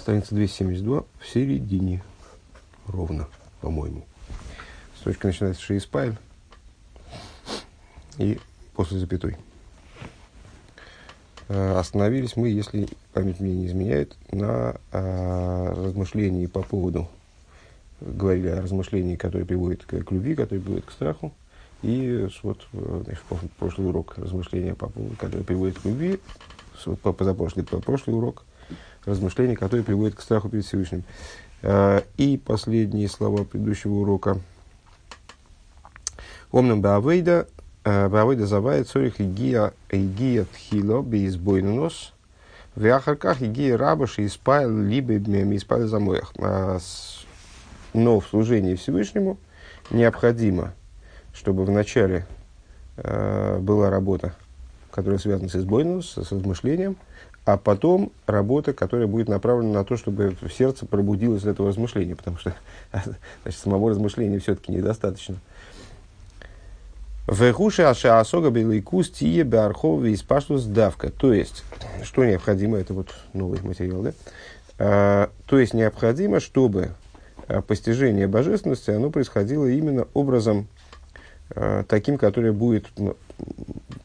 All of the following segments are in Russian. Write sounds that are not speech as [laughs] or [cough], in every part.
Страница 272 в середине. Ровно, по-моему. Строчка начинается шеиспайль и после запятой. Э, остановились мы, если память мне не изменяет, на э, размышлении по поводу, говорили о размышлении, которое приводит к, к любви, которое приводит к страху. И вот э, значит, прошлый урок размышления по поводу, которое приводит к любви, позапрошлый, прошлый урок размышления, которые приводят к страху перед Всевышним. Э, и последние слова предыдущего урока. Омнам Баавейда, э, Баавейда завает цорих игия игия тхило бейсбойнус, в Яхарках игия рабаш испайл либо испайл замоях. А но в служении Всевышнему необходимо, чтобы вначале э, была работа, которая связана с избойнус, с размышлением – а потом работа, которая будет направлена на то, чтобы в сердце пробудилось этого размышления, потому что [laughs] значит, самого размышления все-таки недостаточно. Вехуши аша асога белайкус тие беарховы из паштус давка. То есть, что необходимо, это вот новый материал, да? А, то есть, необходимо, чтобы а, постижение божественности, оно происходило именно образом а, таким, который будет про,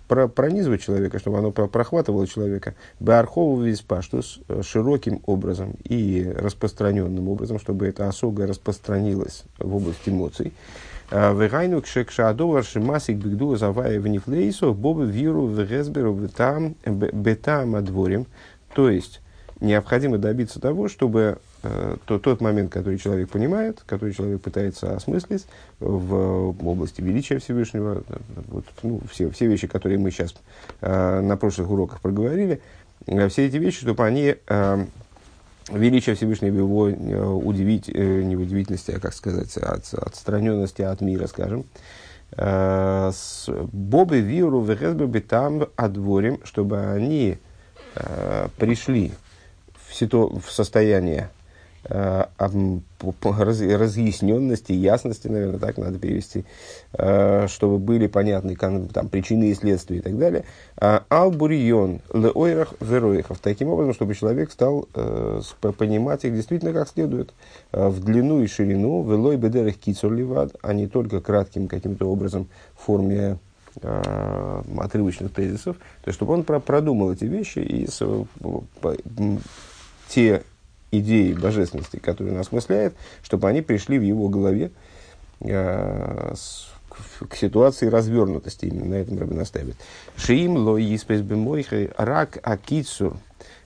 пронизывать человека, чтобы оно прохватывало человека, Баархову виспаштус э, широким образом и распространенным образом, чтобы это осога распространилось в область эмоций. А, Вегайну кшекшадовар шимасик бигду завая в нефлейсу бобы виру в резберу бетам адворим. То есть, необходимо добиться того, чтобы э, то, тот момент, который человек понимает, который человек пытается осмыслить в, в области величия Всевышнего, вот, ну, все, все вещи, которые мы сейчас э, на прошлых уроках проговорили, э, все эти вещи, чтобы они э, величие Всевышнего его э, удивить, э, не в удивительности, а, как сказать, от, отстраненности от мира, скажем, э, Бобы, Виру, Вехесбе, там отворим, чтобы они э, пришли ситу, в состояние э, разъясненности, ясности, наверное, так надо перевести, э, чтобы были понятны там, причины и следствия и так далее. А Албурьон леойрах вероихов. Таким образом, чтобы человек стал э, понимать их действительно как следует, э, в длину и ширину, велой бедерах кицур а не только кратким каким-то образом в форме э, отрывочных тезисов, то есть чтобы он про продумал эти вещи и те идеи божественности, которые он осмысляет, чтобы они пришли в его голове э, с, к, к ситуации развернутости. Именно на этом Рабин настаивает. Шиим ло испес бемойхай рак акицур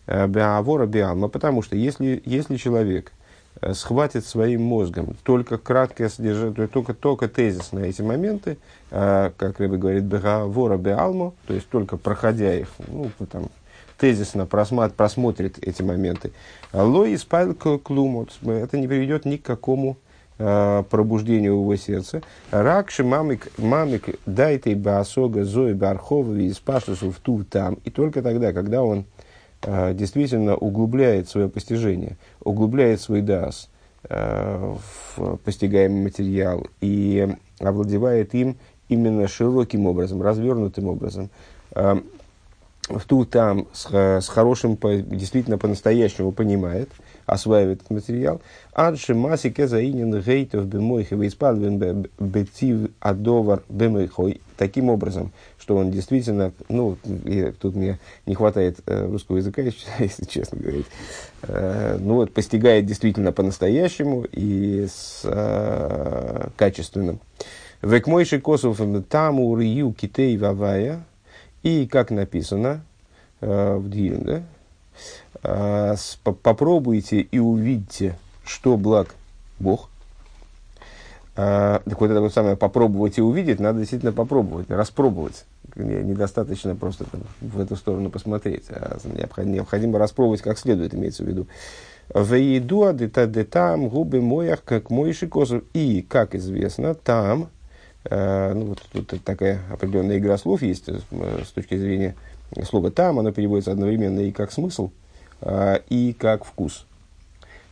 э, беавора беалма. Потому что если, если человек э, схватит своим мозгом только краткое содержание, только, только тезис на эти моменты, э, как Рэбе говорит, беавора беалма, то есть только проходя их, ну, там, тезисно просмат, просмотрит эти моменты. Ло испайл клумот. Это не приведет ни к какому э, пробуждению его сердца. Ракши мамик, мамик дайте баасога зои бархова и спаштусу в ту там. И только тогда, когда он э, действительно углубляет свое постижение, углубляет свой дас э, в постигаемый материал и овладевает им именно широким образом, развернутым образом, э, в ту там с, с хорошим, по, действительно по-настоящему понимает, осваивает этот материал. Адши маси кезаинин гейтов бемойхи вейспадвен бетив адовар бемойхой. Таким образом, что он действительно, ну, тут мне не хватает э, русского языка, [laughs] если честно говорить, э, ну вот, постигает действительно по-настоящему и с э, качественным. Векмойши косов таму рию китей вавая, и как написано э, в Дилем, да? Э, попробуйте и увидите, что благ Бог. Э, так вот это вот самое попробовать и увидеть, надо действительно попробовать, распробовать. Недостаточно просто там, в эту сторону посмотреть, а необходимо, необходимо распробовать как следует, имеется в виду. Вейдуа детам губы моях, как мой шикосов. И, как известно, там, ну, вот тут такая определенная игра слов есть э, с точки зрения слова «там», оно переводится одновременно и как смысл, э, и как вкус.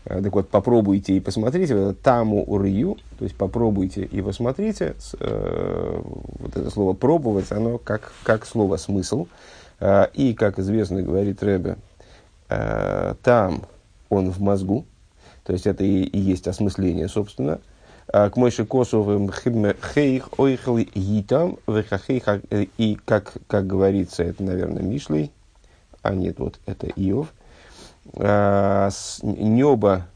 Так вот, попробуйте и посмотрите, таму урью, то есть попробуйте и посмотрите, вот это слово пробовать, оно как, как слово смысл, и, как известно, говорит Рэбе, там он в мозгу, то есть это и, и есть осмысление, собственно. А, к мойши косовым хейх ойхл гитам и как, как говорится, это, наверное, Мишлей, а нет, вот это Иов. А, небо,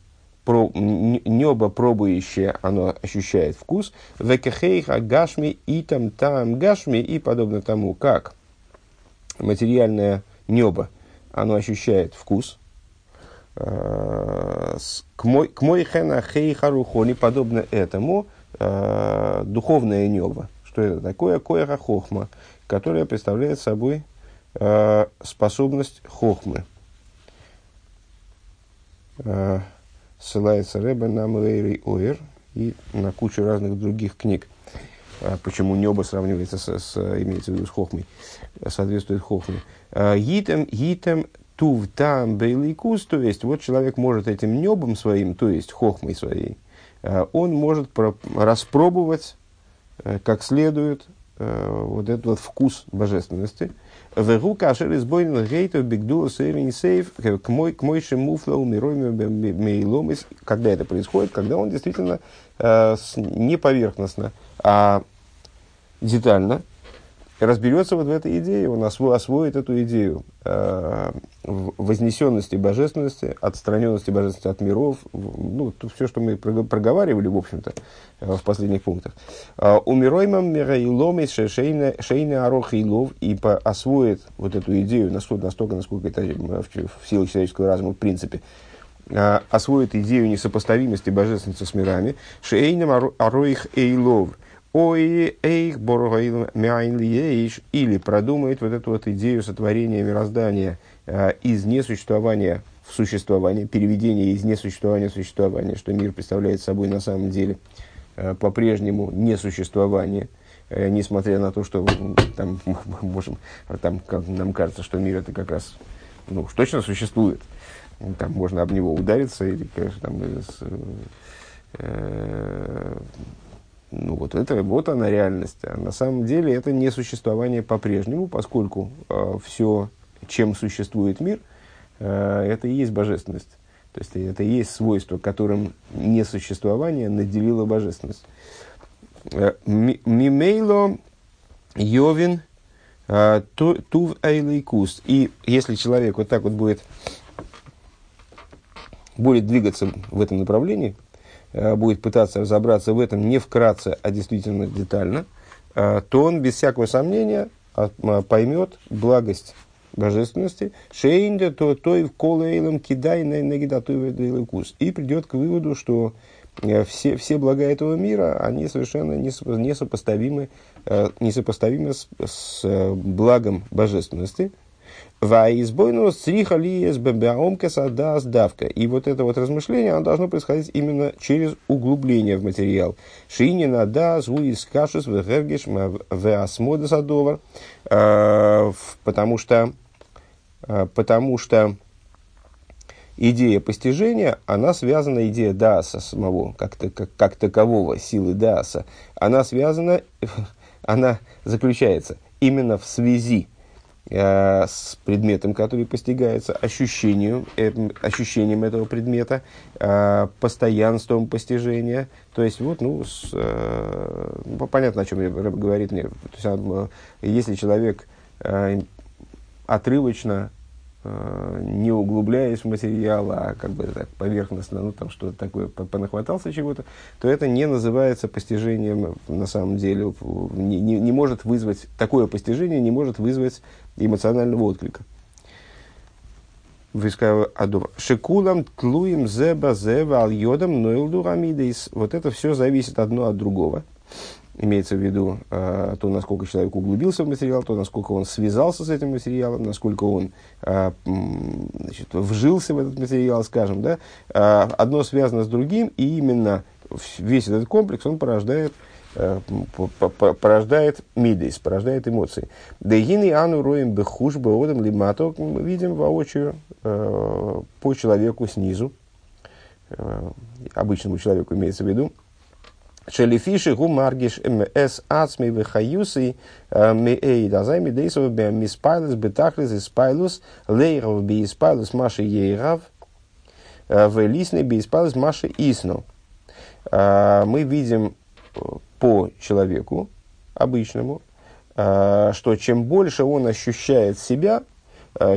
про, небо пробующее, оно ощущает вкус. Векехейха гашми и там там гашми и подобно тому, как материальное небо, оно ощущает вкус. Э, к мой хена хей харухони, подобно этому, э, духовное небо. Что это такое? Коэра хохма, которое представляет собой э, способность хохмы. Ссылается Рэбе на Млейри Оэр и на кучу разных других книг. Почему небо сравнивается с, с имеется в виду с хохмой, соответствует хохме. Гитем, гитем тув там бейликус, то есть вот человек может этим небом своим, то есть хохмой своей, э, он может распробовать э, как следует э, вот этот вот вкус божественности. Вегу кашер избойнил гейтов бигдула сейвин сейв к мой к мой шемуфлау миройми Когда это происходит? Когда он действительно не поверхностно, а детально разберется вот в этой идее, он осво, освоит эту идею э, вознесенности божественности, отстраненности божественности от миров, ну, то, все, что мы проговаривали, в общем-то, э, в последних пунктах. Э, Умироймам мираилом шейна арох и лов, и освоит вот эту идею настолько, настолько насколько это в, в силах человеческого разума в принципе, э, освоит идею несопоставимости божественности с мирами, шейнам ароих эйлов – Ой, эйх, или продумает вот эту вот идею сотворения мироздания э, из несуществования в существование, переведение из несуществования в существование, что мир представляет собой на самом деле э, по-прежнему несуществование, э, несмотря на то, что там, [laughs] можем, там как, нам кажется, что мир это как раз ну, точно существует. Там можно об него удариться или, конечно, там, э, ну вот это вот она реальность. А на самом деле это не существование по-прежнему, поскольку э, все, чем существует мир, э, это и есть божественность. То есть это и есть свойство, которым несуществование наделило божественность. Э, мимейло йовин э, тув эйлейкус. И если человек вот так вот будет, будет двигаться в этом направлении, будет пытаться разобраться в этом не вкратце, а действительно детально, э, то он без всякого сомнения поймет благость божественности, шейнде, то той в колейлом кидай на негидатуй и придет к выводу, что э, все, все блага этого мира, они совершенно несопоставимы, несопоставимы с, с благом божественности, Ваизбойну сриха ли да сдавка. И вот это вот размышление, оно должно происходить именно через углубление в материал. Шинина да звуис кашус вегергиш веасмода садовар. А, потому что, а, потому что идея постижения, она связана, идея Дааса самого, как, как, как такового, силы Дааса, она связана, [laughs] она заключается именно в связи Э, с предметом, который постигается, ощущением, э, ощущением этого предмета, э, постоянством постижения. То есть, вот, ну, с, э, ну, понятно, о чем говорит мне. То есть, э, если человек э, отрывочно не углубляясь в материал, а как бы так поверхностно, ну там что-то такое понахватался чего-то, то это не называется постижением на самом деле, не, не, не может вызвать, такое постижение не может вызвать эмоционального отклика. Шекулам тлуем зеба зева ал йодам нойлду Вот это все зависит одно от другого имеется в виду э, то, насколько человек углубился в материал, то, насколько он связался с этим материалом, насколько он э, значит, вжился в этот материал, скажем, да, э, одно связано с другим, и именно весь этот комплекс, он порождает, э, порождает мидейс, порождает эмоции. Дегины ану роем бехуш беодам лимато, мы видим воочию э, по человеку снизу, э, обычному человеку имеется в виду, Шелифиши гу маргиш эс ацми вехаюси меэйд. А займи дейсов миспайлус бетахлис испайлус лейров би испайлус маши ейрав. в лисной бейспалс Маши Исну. Мы видим по человеку обычному, что чем больше он ощущает себя,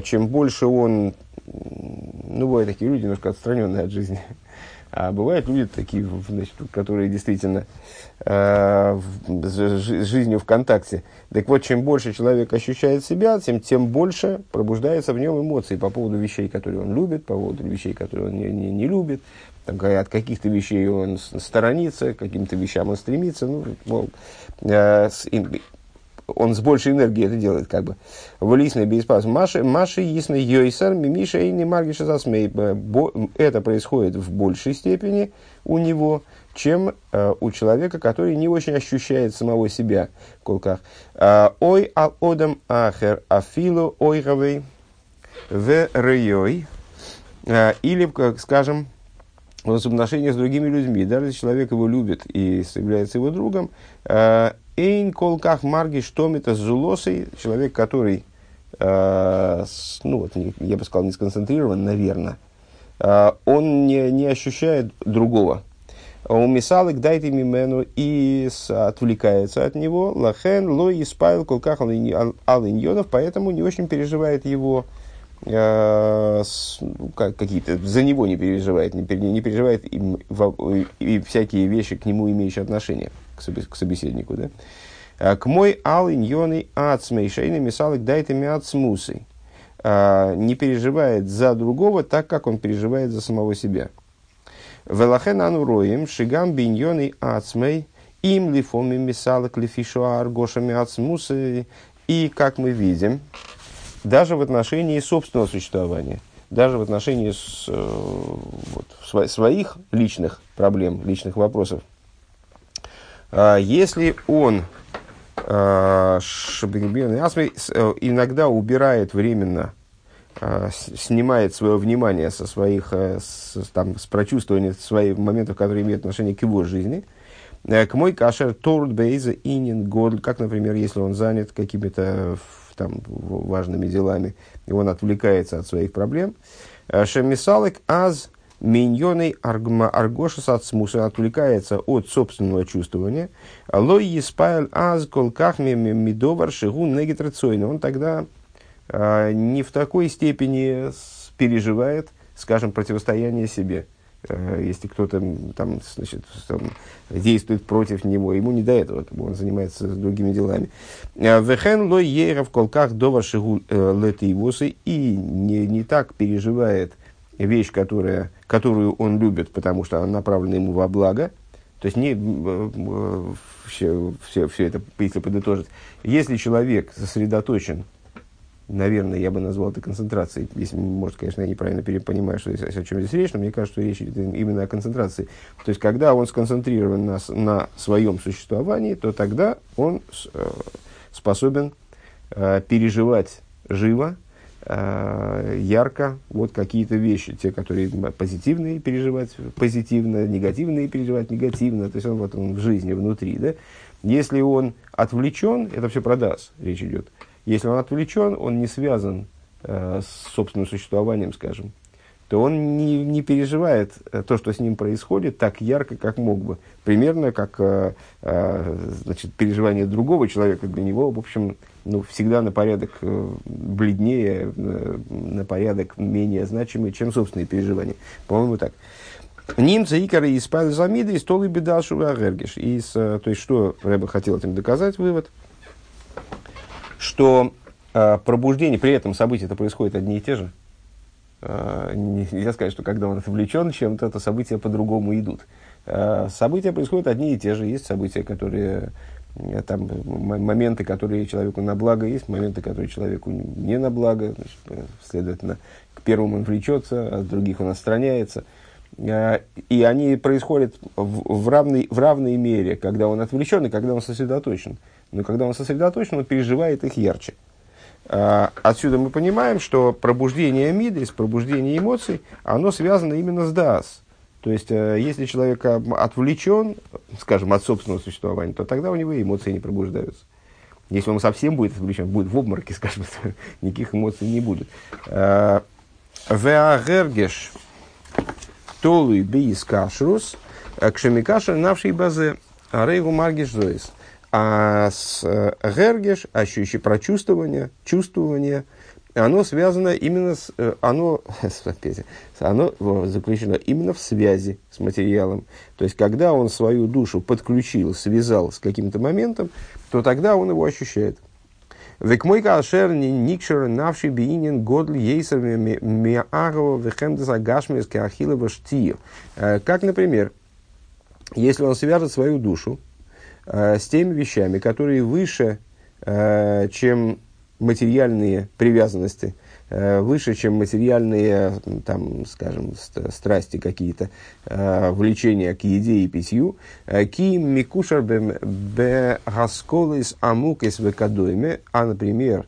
чем больше он, ну, бывают такие люди немножко отстраненные от жизни, а бывают люди такие, значит, которые действительно э, с жизнью в контакте. Так вот, чем больше человек ощущает себя, тем, тем больше пробуждается в нем эмоций по поводу вещей, которые он любит, по поводу вещей, которые он не, не, не любит. Там, от каких-то вещей он сторонится, к каким-то вещам он стремится. Ну, мол, э, с, он с большей энергией это делает, как бы. Вылисный бейспас. Маши, Маши, ясный йойсар, мимиша и не маргиша засмей. Это происходит в большей степени у него, чем э, у человека, который не очень ощущает самого себя. Колках. А, ой ал одам ахер афилу ойравей в рейой. А, или, как скажем, в отношении с другими людьми. Даже человек его любит и является его другом, Эйн колках марги штомита с зулосой, человек, который, э, с, ну вот, не, я бы сказал, не сконцентрирован, наверное, э, он не, не ощущает другого. У мисалык дайте мимену и отвлекается от него. Лахен лой испавил колках алиньонов, поэтому не очень переживает его э, ну, как, какие-то, за него не переживает, не, не переживает и, и, и всякие вещи к нему имеющие отношение к собеседнику, да? А, к мой ал иньоны ацмей шейны мисалик дайтами ацмусой. А, не переживает за другого так, как он переживает за самого себя. Велахен ануроим шигам биньоны ацмей им лифоми мисалик лифишуар гошами ацмусы. И, как мы видим, даже в отношении собственного существования, даже в отношении с, э, вот, своих личных проблем, личных вопросов, если он а, э, иногда убирает временно, а, снимает свое внимание со своих, э, с, там, с прочувствования своих моментов, которые имеют отношение к его жизни, э, к мой кашер торт бейза инин как, например, если он занят какими-то там, важными делами, и он отвлекается от своих проблем. Шемисалек аз миньоной аргошас от отвлекается от собственного чувствования. Лой еспайл аз колках мидовар шигу негитрацойно. Он тогда а, не в такой степени переживает, скажем, противостояние себе. А, если кто-то там, значит, там, действует против него, ему не до этого, он занимается другими делами. А, Вехен лой ейров колках довар шигу э, летивосы и не, не так переживает вещь, которая, которую он любит, потому что она направлена ему во благо, то есть не э, э, все, все, все это, если подытожить, если человек сосредоточен, наверное, я бы назвал это концентрацией, если, может, конечно, я неправильно понимаю, что здесь, о чем здесь речь, но мне кажется, что речь идет именно о концентрации. То есть, когда он сконцентрирован на, на своем существовании, то тогда он э, способен переживать живо, Э, ярко вот какие-то вещи, те, которые позитивные переживать позитивно, негативные переживать негативно, то есть он вот он в жизни внутри, да. Если он отвлечен, это все про дас речь идет. Если он отвлечен, он не связан э, с собственным существованием, скажем, то он не, не переживает э, то, что с ним происходит, так ярко, как мог бы. Примерно как э, э, значит, переживание другого человека для него, в общем, ну, всегда на порядок э, бледнее, э, на порядок менее значимый, чем собственные переживания. По-моему, так. Немцы, икары из замиды, и столы бедашу агергиш. И то есть, что Рэба хотел этим доказать, вывод, что э, пробуждение, при этом события-то происходят одни и те же. Э, нельзя сказать, что когда он отвлечен чем-то, то события по-другому идут. Э, события происходят одни и те же. Есть события, которые Э, там моменты, которые человеку на благо есть, моменты, которые человеку не на благо. Значит, э, следовательно, к первому он влечется, а от других он отстраняется. Э, и они происходят в, равной, в равной мере, когда он отвлечен и когда он сосредоточен. Но когда он сосредоточен, он переживает их ярче. Отсюда мы понимаем, что пробуждение мидрис, пробуждение эмоций, оно связано именно с дас. То есть, э, если человек отвлечен, скажем, от собственного существования, то тогда у него эмоции не пробуждаются. Если он совсем будет отвлечен, будет в обмороке, [laughs] скажем, никаких эмоций не будет. Э, Веагергеш Толуй бейс кашрус, кшемикашер навший базе, рейгу маргиш зоис. А с гергеш, ощущение, прочувствование, чувствование, оно связано именно с, оно, [laughs] оно заключено именно в связи с материалом. То есть, когда он свою душу подключил, связал с каким-то моментом, то тогда он его ощущает. Век мой кашер никшер навший биинин годл ейсер миагова вехемдес агашмис кеахилова штию. Как, например, если он свяжет свою душу э, с теми вещами, которые выше, э, чем материальные привязанности, э, выше, чем материальные, там, скажем, страсти какие-то, э, влечения к еде и питью. Э, ки микушар бе гасколис амукис а, например,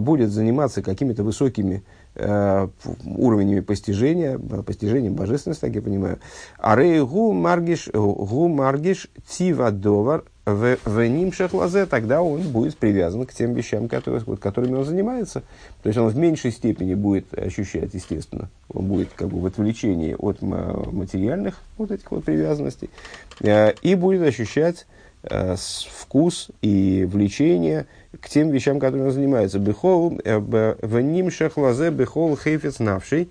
будет заниматься какими-то высокими уровнями постижения, постижением божественности, так я понимаю. Арей гу маргиш, гу маргиш тива довар в ним шехлазе, тогда он будет привязан к тем вещам, которые, вот, которыми он занимается. То есть он в меньшей степени будет ощущать, естественно, он будет как бы в отвлечении от материальных вот этих вот привязанностей, э, и будет ощущать э, вкус и влечение к тем вещам, которыми он занимается. Бехол, э, в ним шехлазе, бехол хейфец навший,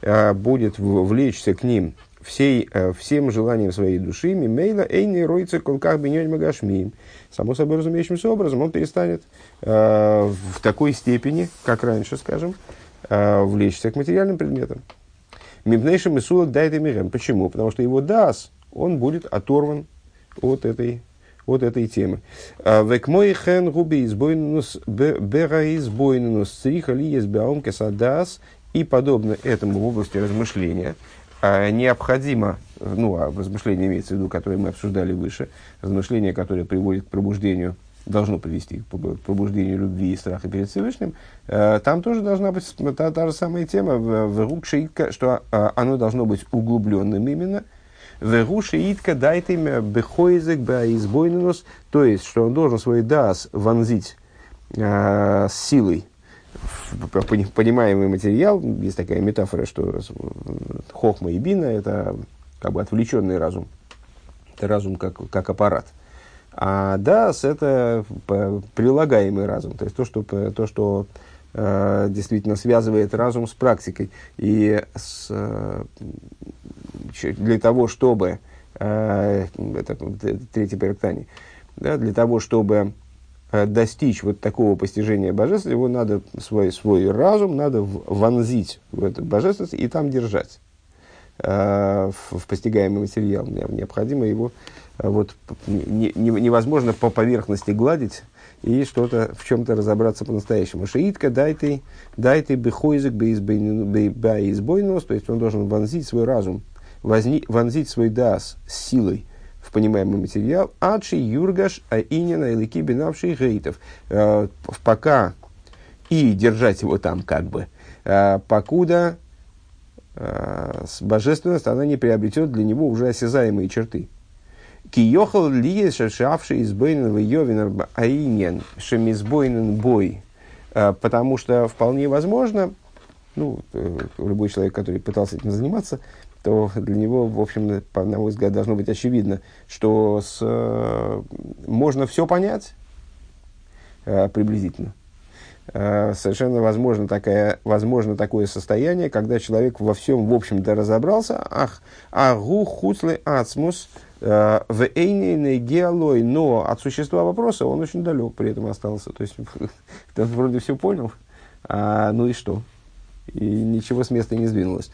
будет влечься к ним всей, э, всем желанием своей души, мимейла эйный ройца колках бенёнь магашмием. Само собой разумеющимся образом он перестанет э, в такой степени, как раньше, скажем, э, влечься к материальным предметам. Мибнейшим и сулок дает мирем. Почему? Потому что его дас, он будет оторван от этой, от этой темы. Э, Век мой хен губи избойнус бера избойнус цриха ли есть кесадас и подобно этому в области размышления – необходимо, ну, а размышление имеется в виду, которое мы обсуждали выше, размышление, которое приводит к пробуждению, должно привести к пробуждению любви и страха перед Всевышним, э, там тоже должна быть та, та же самая тема, в, в что э, оно должно быть углубленным именно, в итка дайте бехойзек избойненус, то есть, что он должен свой дас вонзить э, с силой понимаемый материал, есть такая метафора, что хохма и бина – это как бы отвлеченный разум. Это разум как, как аппарат. А дас – это прилагаемый разум, то есть то, что, то, что э, действительно связывает разум с практикой. И с, э, для того, чтобы, э, это третий перектани, да, для того, чтобы достичь вот такого постижения божества, его надо свой, свой разум надо вонзить в эту божественность и там держать э, в, в постигаемый материал. Необходимо его э, вот, не, не, невозможно по поверхности гладить и что-то в чем-то разобраться по-настоящему. Шиитка дай ты, дай ты бехойзик бейзбойнос, то есть он должен вонзить свой разум, возни, вонзить свой дас силой в понимаемый материал, адши юргаш а инина илики бинавший гейтов. Э, пока и держать его там как бы, э, покуда э, божественность она не приобретет для него уже осязаемые черты. Киехал ли шашавший из Бейнова Йовина Аинен Шемизбойнен Бой. Потому что вполне возможно, ну, любой человек, который пытался этим заниматься, то для него, в общем, на мой взгляд, должно быть очевидно, что с, э, можно все понять э, приблизительно. Э, совершенно возможно, такая, возможно такое состояние, когда человек во всем, в общем-то, разобрался, ах, агу хуцлы ацмус, в геолой, но от существа вопроса он очень далек при этом остался. То есть, [laughs] вроде все понял, а, ну и что? И ничего с места не сдвинулось.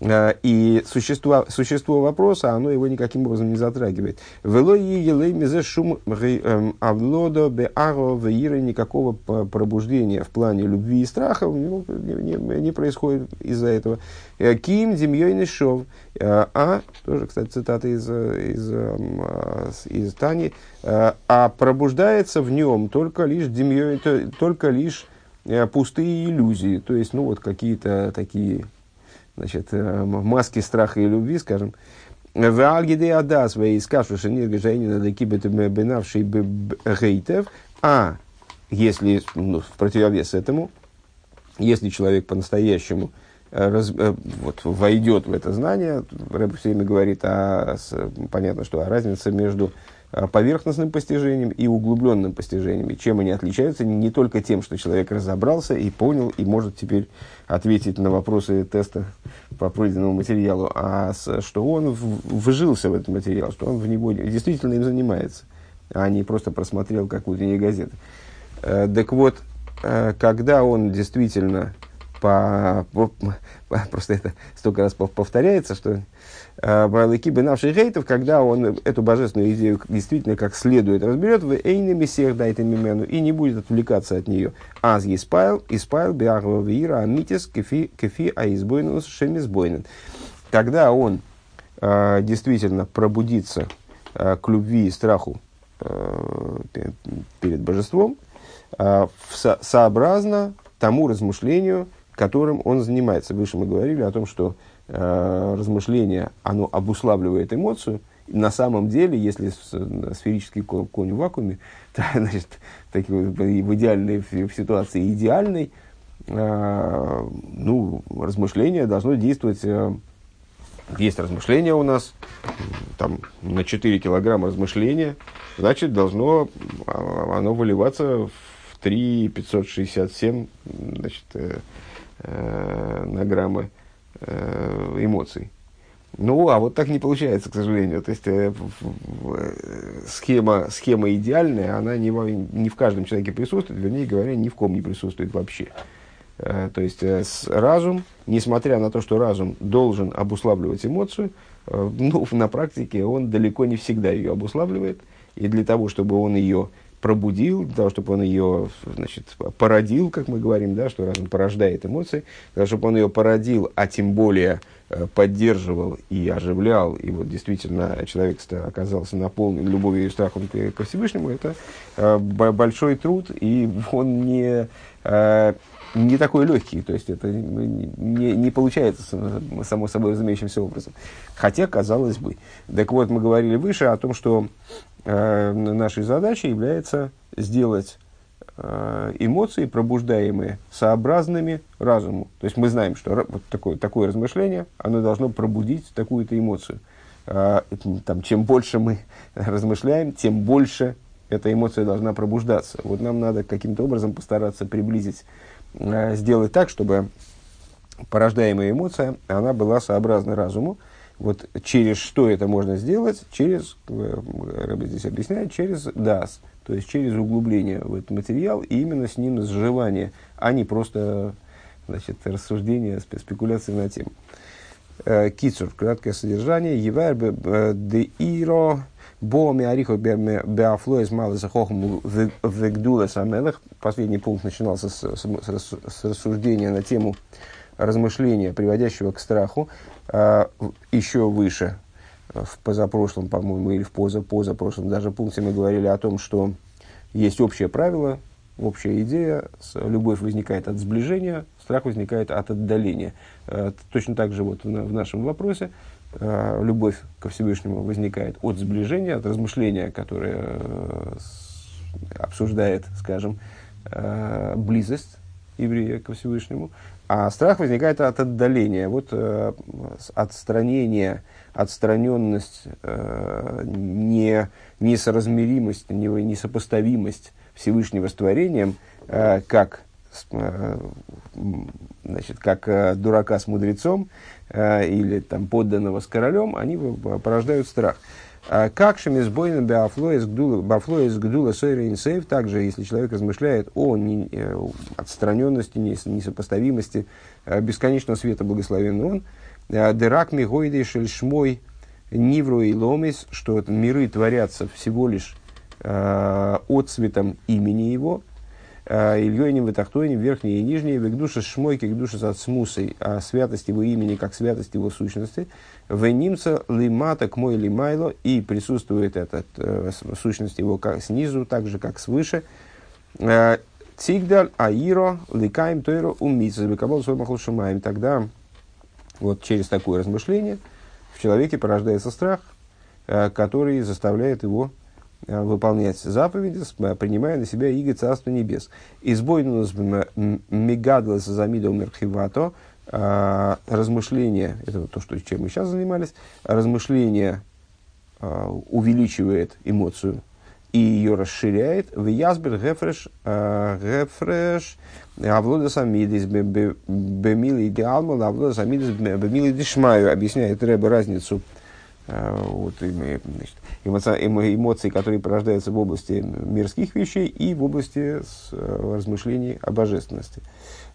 Э, и существо, существо вопроса, оно его никаким образом не затрагивает. Вело елей мизе шум эм, авлодо беаро веира никакого пробуждения в плане любви и страха у него не, не, не происходит из-за этого. Э, Ким демьёй шов. Э, а, тоже, кстати, цитата из, из, эм, из Тани, а пробуждается в нем только лишь демьёй, только лишь пустые иллюзии, то есть, ну, вот какие-то такие значит, э, маски страха и любви, скажем, в Альгиде Адас, в Искашу Шенирга Жайнина Декибет Бенавший Гейтев, а если, ну, в противовес этому, если человек по-настоящему раз, вот, войдет в это знание, Рэб все время говорит, с, понятно, что а разница между поверхностным постижением и углубленным постижением. И чем они отличаются? Не только тем, что человек разобрался и понял, и может теперь ответить на вопросы теста по пройденному материалу, а что он вжился в этот материал, что он в него действительно им занимается, а не просто просмотрел какую-то не газету. Э, так вот, э, когда он действительно по, по, по, просто это столько раз повторяется, что э, Байлыки бы наших гейтов, когда он эту божественную идею действительно как следует разберет, в эйнами всех дает мимену и не будет отвлекаться от нее. Аз еспайл, испайл, биахва вира, амитис, кефи, кефи, а избойнус, шемизбойнен. Когда он э, действительно пробудится э, к любви и страху э, перед божеством, э, со, сообразно тому размышлению, которым он занимается. Выше мы говорили о том, что э, размышление, оно обуславливает эмоцию. На самом деле, если сферический конь в вакууме, [laughs] то, значит, так, в идеальной в ситуации идеальной, э, ну, размышление должно действовать э, есть размышление у нас, там на 4 килограмма размышления, значит, должно а, оно выливаться в 3 567 значит, э, на граммы э, эмоций. Ну, а вот так не получается, к сожалению. То есть э, э, схема, схема идеальная, она не, в, не в каждом человеке присутствует, вернее говоря, ни в ком не присутствует вообще. Э, то есть э, с, разум, несмотря на то, что разум должен обуславливать эмоцию, э, ну, на практике он далеко не всегда ее обуславливает. И для того, чтобы он ее пробудил, для того, чтобы он ее значит, породил, как мы говорим, да, что разум порождает эмоции, для того, чтобы он ее породил, а тем более э, поддерживал и оживлял, и вот действительно человек оказался наполнен любовью и страхом ко Всевышнему, это э, большой труд, и он не, э, не такой легкий, то есть это не, не получается само собой разумеющимся образом. Хотя, казалось бы. Так вот, мы говорили выше о том, что нашей задачей является сделать э, эмоции, пробуждаемые сообразными разуму. То есть мы знаем, что вот такое, такое размышление, оно должно пробудить такую-то эмоцию. Э, там, чем больше мы [laughs] размышляем, тем больше эта эмоция должна пробуждаться. Вот нам надо каким-то образом постараться приблизить, сделать так, чтобы порождаемая эмоция, она была сообразна разуму, вот через что это можно сделать? Через, э, Рэбби здесь объясняет, через дас, то есть через углубление в этот материал и именно с ним сживание, а не просто значит, рассуждение, спекуляции на тему. Э, Кицур, краткое содержание. Евер де иро боми арихо беафлоис малый захохм вегдула самелах. Последний пункт начинался с, с, с рассуждения на тему размышления, приводящего к страху. А, еще выше, в позапрошлом, по-моему, или в позапозапрошлом даже пункте мы говорили о том, что есть общее правило, общая идея, любовь возникает от сближения, страх возникает от отдаления. А, точно так же вот в нашем вопросе а, любовь ко Всевышнему возникает от сближения, от размышления, которое э, обсуждает, скажем, близость еврея ко Всевышнему, а страх возникает от отдаления, вот э, отстранение, отстраненность, э, не, несоразмеримость, не, несопоставимость Всевышнего с творением, э, как, э, значит, как э, дурака с мудрецом э, или там, подданного с королем, они порождают страх. А как шемизбойна бафлоис гдула сойра инсейв, также если человек размышляет о э, отстраненности, несопоставимости э, бесконечного света благословен он, э, дерак мигойдей шельшмой нивру и ломис, что миры творятся всего лишь э, отцветом имени его, Ильёйним, Ватахтойним, верхние и нижние, век души шмойки, к душе от смусой, а святость его имени, как святость его сущности, Венимца лимата к мой лимайло, и присутствует эта э, сущность его как снизу, так же, как свыше. Э, Цигдаль аиро ликаем тойро умица, векабал свой махал шумаем. Тогда вот через такое размышление в человеке порождается страх, э, который заставляет его э, выполнять заповеди, принимая на себя иго Царства Небес. Избойнус мегадлас замидом мерхивато, а, размышление, это то, что, чем мы сейчас занимались, размышление а, увеличивает эмоцию и ее расширяет. В Язбер Гефреш, Гефреш, Авлода Самидис, Бемили Диалмал, Авлода Самидис, Бемили Дишмаю, объясняет Рэбе разницу вот, значит, эмоций, которые порождаются в области мирских вещей и в области размышлений о божественности.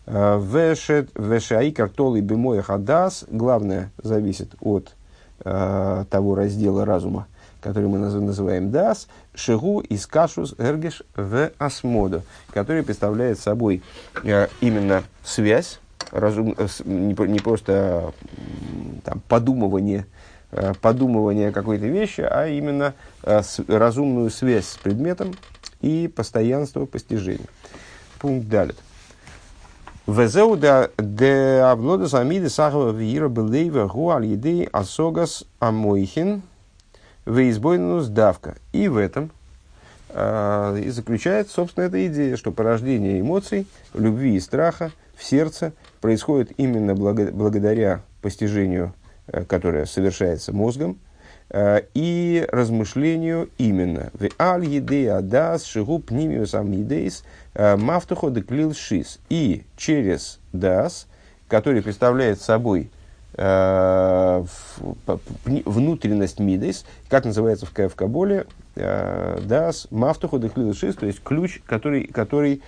Вешаикар толы бемоя хадас. Главное зависит от э, того раздела разума, который мы называем дас. Шигу из кашус эргеш в осмоду, который представляет собой э, именно связь, разум, э, не, не просто там, подумывание, э, подумывание какой-то вещи, а именно э, разумную связь с предметом и постоянство постижения. Пункт далее. Везеу де авлода самиды сахава вира белейва гуаль еды асогас амойхин веизбойнус давка. И в этом э, и заключается, собственно, эта идея, что порождение эмоций, любви и страха в сердце происходит именно благодаря постижению, э, которое совершается мозгом, Э, и размышлению именно. В аль едея дас шигу пнимиус амидейс э, мафтухо деклил шис. И через дас, который представляет собой э, внутренность мидейс, как называется в, в Каболе, дас мафтухо деклил шис, то есть ключ, который, который,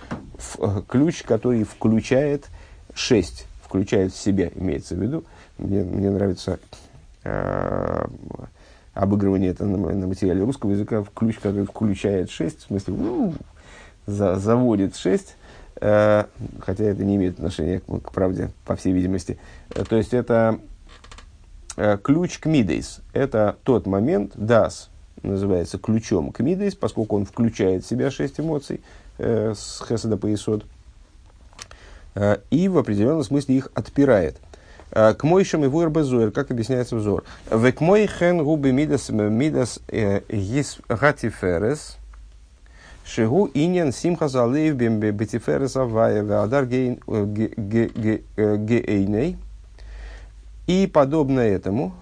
ключ, который включает шесть, включает в себя, имеется в виду. Мне, мне нравится обыгрывание это на, на материале русского языка, в ключ, который включает 6, в смысле, ну, за, заводит 6, э, хотя это не имеет отношения к, к правде, по всей видимости. Э, то есть это э, ключ к мидейс. Это тот момент, дас называется ключом к мидейс, поскольку он включает в себя 6 эмоций э, с хеседа по исод, э, и в определенном смысле их отпирает. Э, к мойшам и вуэр безуэр, как объясняется взор. В к мой хен губи мидас мидас гис гатиферес, шигу иньян симха залеев бим бетиферес авая вадар гейней. И подобно этому,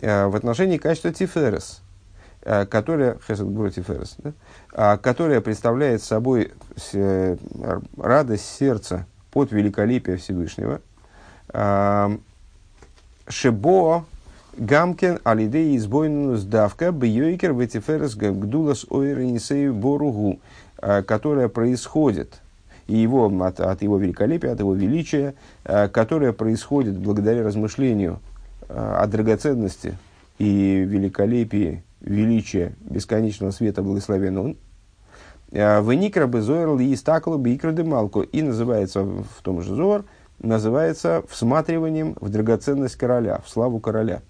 э, в отношении качества тиферес, э, которая, хесед гура тиферес, да, которая представляет собой радость сердца под великолепие Всевышнего – Шебо Гамкен алидей избойнус давка бьёйкер ветиферес гдулас ойренисею боругу, которая происходит и его, от, от его великолепия, от его величия, которое происходит благодаря размышлению о драгоценности и великолепии, величия бесконечного света благословен он. Веникра бы зоер ли истакла бы икра демалку. И называется в том же зор – называется всматриванием в драгоценность короля, в славу короля.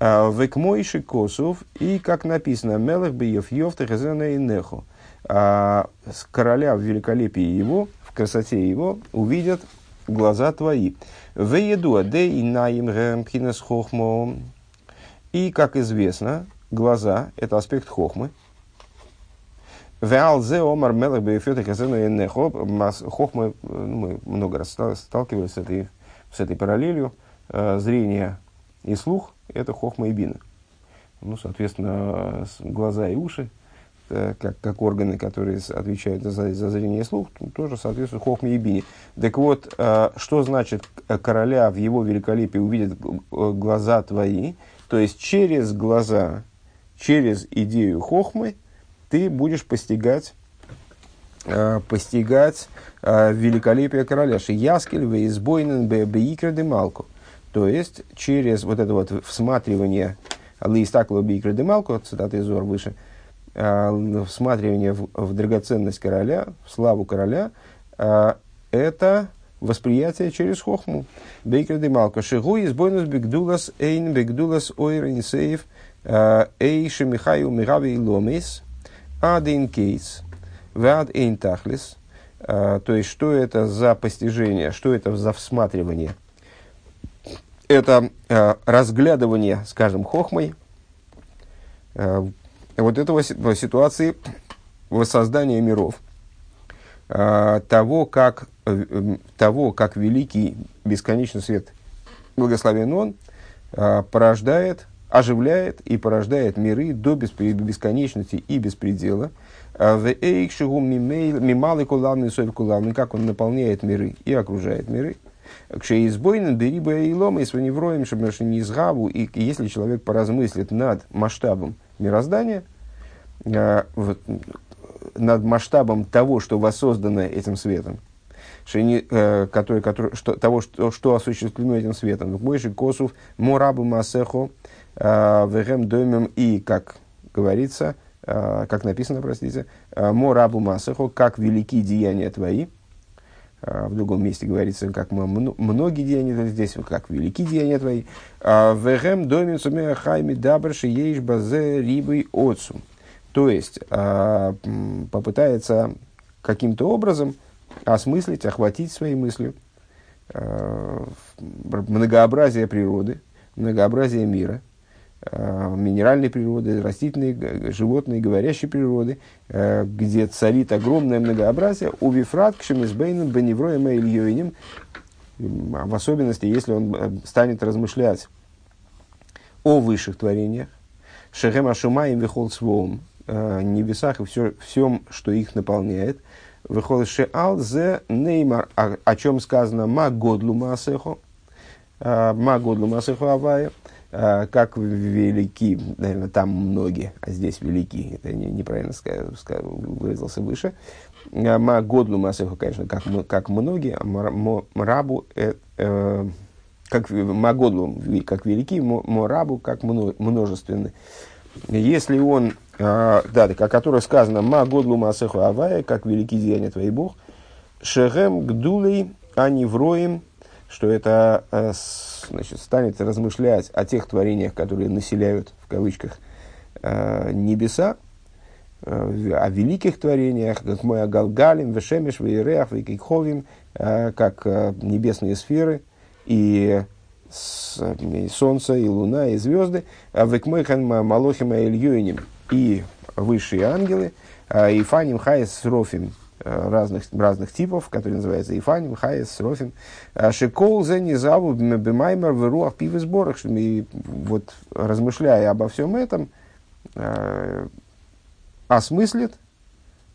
А, Векмойши косов, и, как написано, Мелых бьев йофта и неху. А, короля в великолепии его, в красоте его, увидят глаза твои. Вееду де и наим хохмо. И, как известно, глаза – это аспект хохмы, Веалзе омар мелах бейфета казену энехо. Хохма, ну, мы много раз сталкивались с этой, с этой параллелью. Э, зрение и слух – это хохма и бина. Ну, соответственно, глаза и уши, э, как, как органы, которые отвечают за, за зрение и слух, тоже соответствуют хохме и бине. Так вот, э, что значит короля в его великолепии увидят глаза твои? То есть, через глаза, через идею хохмы – ты будешь постигать, э, постигать э, великолепие короля. Шияскель, Вейсбойнен, Бейкра Демалку. То есть, через вот это вот всматривание Лейстакла Бейкра Демалку, цитата из Зор выше, э, всматривание в, в драгоценность короля, в славу короля, это восприятие через хохму. Бейкер демалка. Шигу избойнус бигдулас эйн бигдулас ойрен сейф э, эй шемихаю мирави ломис Адин кейс, вад эйн тахлис, то есть что это за постижение, что это за всматривание. Это а, разглядывание, скажем, хохмой, а, вот этого ситуации воссоздания миров. э, того, как, э, того, как великий бесконечный свет, благословен он, э, порождает, оживляет и порождает миры до бесконечности и беспредела. Кулавный, как он наполняет миры и окружает миры. Кшеизбойнен бериба и лома и сваневроем, чтобы не изгаву, и если человек поразмыслит над масштабом мироздания, над масштабом того, что воссоздано этим светом, который, который, что, того, что, что осуществлено этим светом. Больше косов морабу масехо вегем домем и, как говорится, как написано, простите, морабу масехо, как велики деяния твои – в другом месте говорится, как многие деяния здесь, как велики деяния твои. Вегем домин сумея хайми дабрши ейш базе рибой отцу. То есть, попытается каким-то образом осмыслить, охватить своей мыслью многообразие природы, многообразие мира – Э, минеральной природы, растительной, животной, говорящей природы, э, где царит огромное многообразие, у вифрат к шемизбейным беневроем и в особенности, если он э, станет размышлять о высших творениях, шехем ашумаем вихол свом, небесах и все, всем, что их наполняет, вихол шеал зе неймар, о чем сказано ма годлу маасехо, ма годлу маасехо авая, а, как велики, наверное, там многие, а здесь велики, это не, неправильно сказал, выразился выше. А, годлу масеху, конечно, как, как многие, а мрабу, э, э, как магодлу, как велики, морабу, как множественный. Если он, э, да, о которых сказано, ма годлу масеху авая, как велики деяния твои Бог, шехем гдулей, а не вроем, что это э, значит, станет размышлять о тех творениях, которые населяют, в кавычках, э, небеса, э, о великих творениях, כמו הגלגלים, ושמש, וירח, וכוכבים, как небесные сферы и солнце, и луна, и звезды, וכמו כן מלאכים и и высшие ангелы, אופנים חיות שרפים, разных, разных типов, которые называются אופנים, חיות, שרפים. אשר כל זה נתהווה במאמר ורוח פיו יתברך. И вот размышляя обо всем этом, э, осмыслит,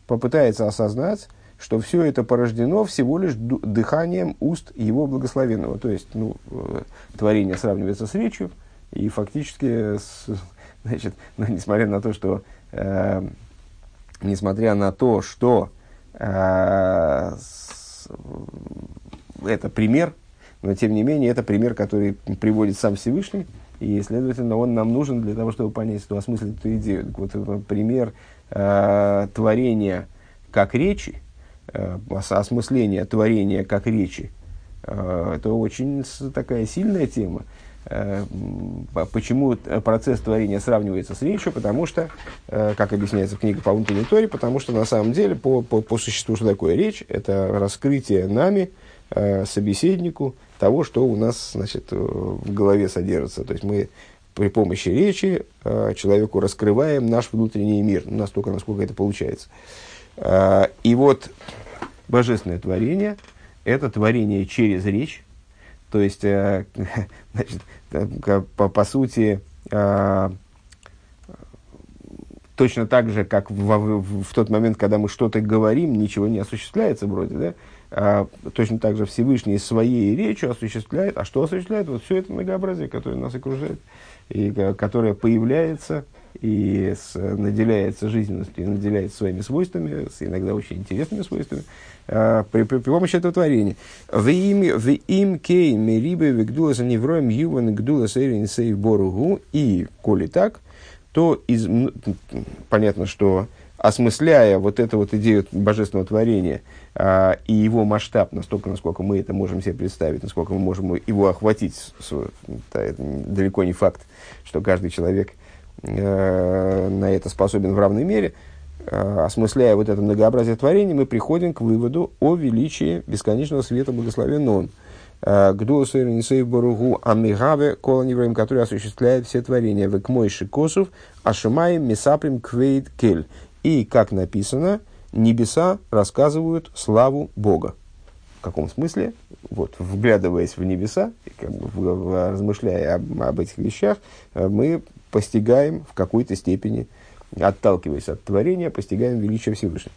попытается осознать, что все это порождено всего лишь дыханием уст его благословенного. То есть, ну, э, творение сравнивается с речью, и фактически, с, [laughs] значит, ну, несмотря на то, что, э, несмотря на то, что это пример, но тем не менее это пример, который приводит сам Всевышний, и, следовательно, он нам нужен для того, чтобы понять, что осмыслить эту идею. Так вот, пример э, творения как речи, э, осмысления творения как речи, э, это очень такая сильная тема. Э, почему процесс творения сравнивается с речью? Потому что, э, как объясняется в книге по внутренней Торе, потому что на самом деле по, по, по существу что такое речь? Это раскрытие нами, э, собеседнику, того, что у нас значит, в голове содержится. То есть мы при помощи речи человеку раскрываем наш внутренний мир, настолько, насколько это получается. И вот божественное творение – это творение через речь, то есть, э, [laughs] значит, по, по сути, э, точно так же, как в, в, в тот момент, когда мы что-то говорим, ничего не осуществляется вроде, да? А, точно так же Всевышний своей речью осуществляет. А что осуществляет? Вот все это многообразие, которое нас окружает, и которое появляется и с, наделяется жизненностью, и наделяется своими свойствами, с иногда очень интересными свойствами, э, при, при, при помощи этого творения. В им кей мерибе вегдула за невроем юван гдула сейрин сейв боругу. И, коли так, то из, понятно, что осмысляя вот эту вот идею божественного творения а, и его масштаб, настолько, насколько мы это можем себе представить, насколько мы можем его охватить, это далеко не факт, что каждый человек – Э, на это способен в равной мере, э, осмысляя вот это многообразие творений, мы приходим к выводу о величии бесконечного света благословен он. Э, Гдуосуэр Нисейв Боругу Амигаве Колоневроем, который осуществляет все творения. Векмой косов Ашимаем Месаприм Квейт Кель. И, как написано, небеса рассказывают славу Бога. В каком смысле? Вот, вглядываясь в небеса, как бы в, в, размышляя об, об этих вещах, мы постигаем в какой-то степени, отталкиваясь от творения, постигаем величие Всевышнего.